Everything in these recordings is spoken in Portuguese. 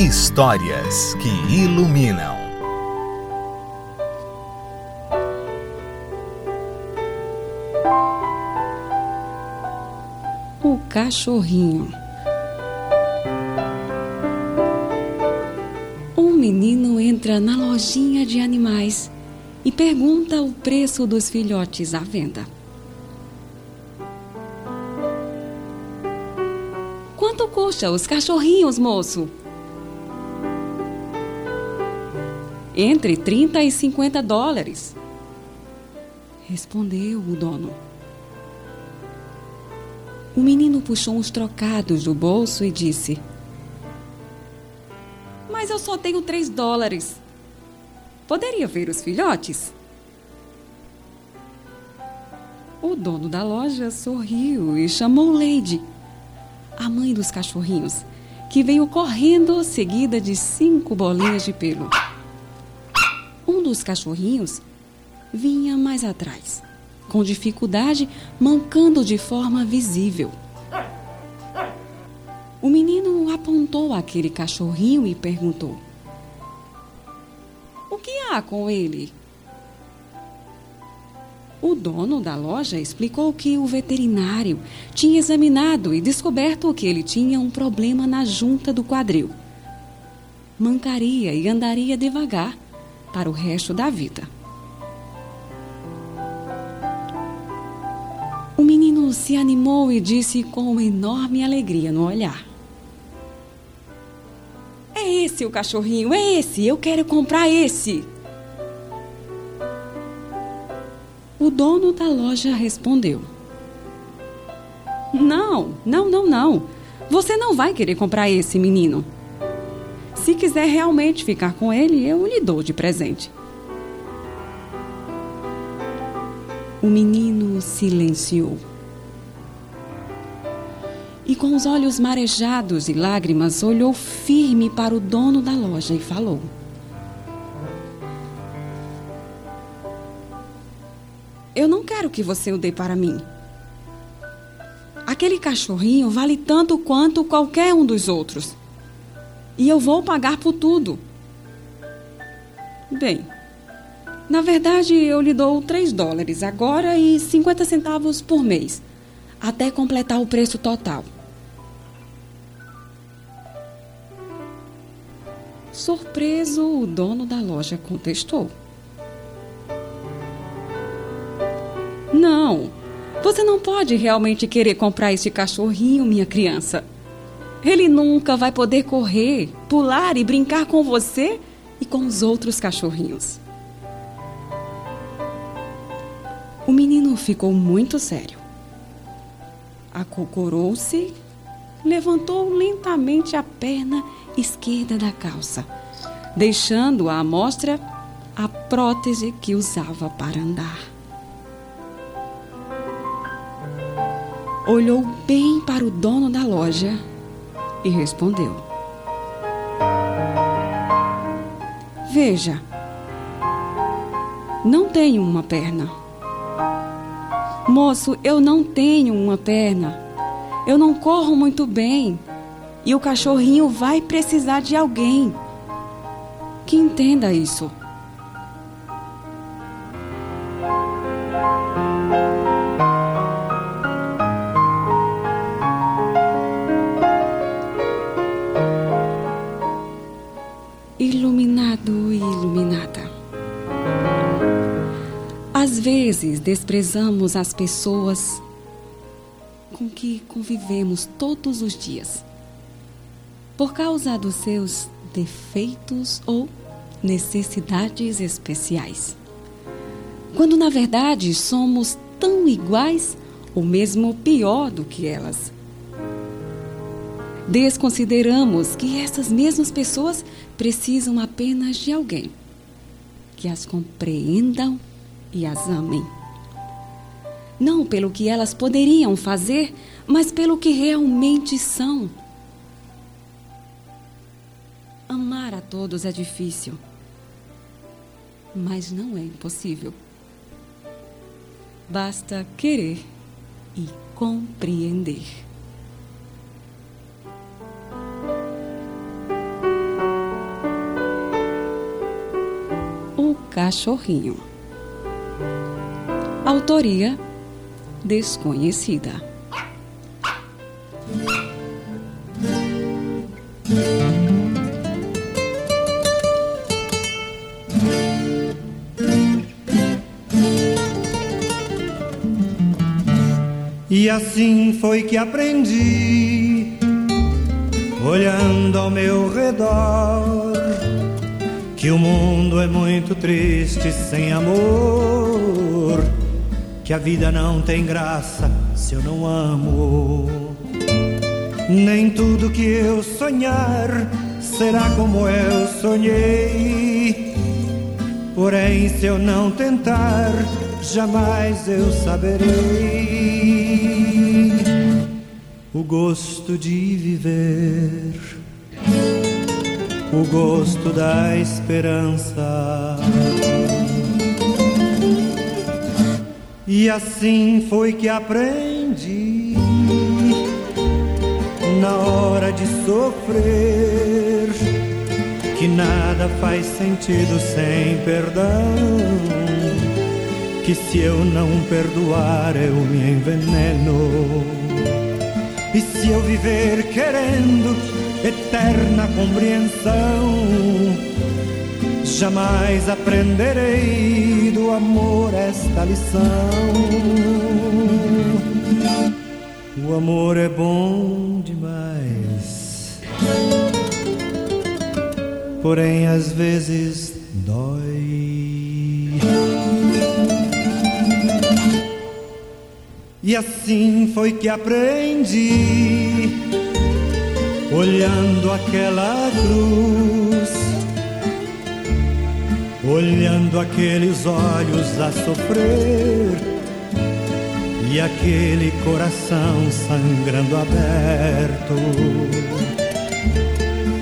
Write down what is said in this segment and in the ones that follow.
Histórias que iluminam. O cachorrinho. Um menino entra na lojinha de animais e pergunta o preço dos filhotes à venda. Quanto custa os cachorrinhos, moço? Entre 30 e 50 dólares. Respondeu o dono. O menino puxou uns trocados do bolso e disse: Mas eu só tenho três dólares. Poderia ver os filhotes? O dono da loja sorriu e chamou Lady, a mãe dos cachorrinhos, que veio correndo seguida de cinco bolinhas de pelo. Um dos cachorrinhos vinha mais atrás, com dificuldade, mancando de forma visível. O menino apontou aquele cachorrinho e perguntou: O que há com ele? O dono da loja explicou que o veterinário tinha examinado e descoberto que ele tinha um problema na junta do quadril. Mancaria e andaria devagar para o resto da vida. O menino se animou e disse com enorme alegria no olhar: É esse o cachorrinho, é esse, eu quero comprar esse. O dono da loja respondeu: Não, não, não, não. Você não vai querer comprar esse menino. Se quiser realmente ficar com ele, eu lhe dou de presente. O menino silenciou. E com os olhos marejados e lágrimas, olhou firme para o dono da loja e falou: Eu não quero que você o dê para mim. Aquele cachorrinho vale tanto quanto qualquer um dos outros e eu vou pagar por tudo. Bem, na verdade eu lhe dou 3 dólares agora e 50 centavos por mês, até completar o preço total. Surpreso, o dono da loja contestou. Não, você não pode realmente querer comprar este cachorrinho, minha criança. Ele nunca vai poder correr, pular e brincar com você e com os outros cachorrinhos. O menino ficou muito sério. Acocorou-se, levantou lentamente a perna esquerda da calça, deixando à mostra a prótese que usava para andar. Olhou bem para o dono da loja e respondeu: Veja, não tenho uma perna. Moço, eu não tenho uma perna. Eu não corro muito bem. E o cachorrinho vai precisar de alguém que entenda isso. Vezes desprezamos as pessoas com que convivemos todos os dias por causa dos seus defeitos ou necessidades especiais. Quando na verdade somos tão iguais ou mesmo pior do que elas desconsideramos que essas mesmas pessoas precisam apenas de alguém que as compreendam e as amem não pelo que elas poderiam fazer, mas pelo que realmente são. Amar a todos é difícil, mas não é impossível. Basta querer e compreender. O Cachorrinho. Autoria desconhecida. E assim foi que aprendi, olhando ao meu redor, que o mundo é muito triste sem amor, que a vida não tem graça se eu não amo. Nem tudo que eu sonhar será como eu sonhei. Porém, se eu não tentar, jamais eu saberei o gosto de viver, o gosto da esperança. E assim foi que aprendi, na hora de sofrer, que nada faz sentido sem perdão. Que se eu não perdoar, eu me enveneno e se eu viver querendo eterna compreensão, jamais aprenderei do amor esta lição. O amor é bom demais, porém às vezes E assim foi que aprendi, olhando aquela cruz, olhando aqueles olhos a sofrer e aquele coração sangrando aberto.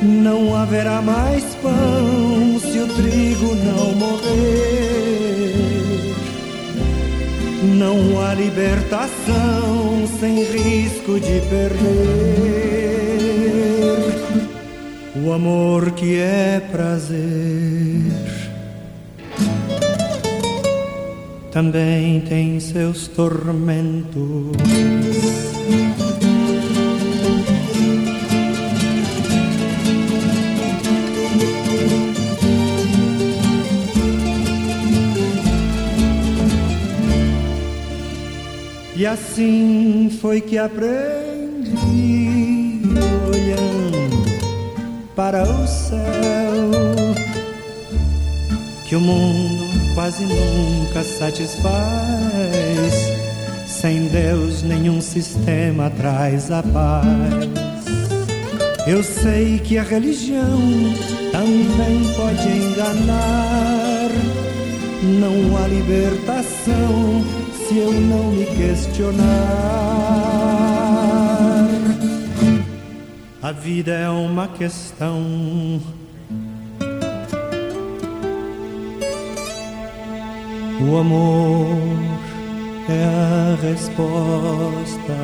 Não haverá mais pão se o trigo não morrer não há libertação sem risco de perder o amor que é prazer. Também tem seus tormentos. E assim foi que aprendi, olhando para o céu, que o mundo quase nunca satisfaz. Sem Deus, nenhum sistema traz a paz. Eu sei que a religião também pode enganar. Não há libertação se eu não me questionar. A vida é uma questão. O amor é a resposta.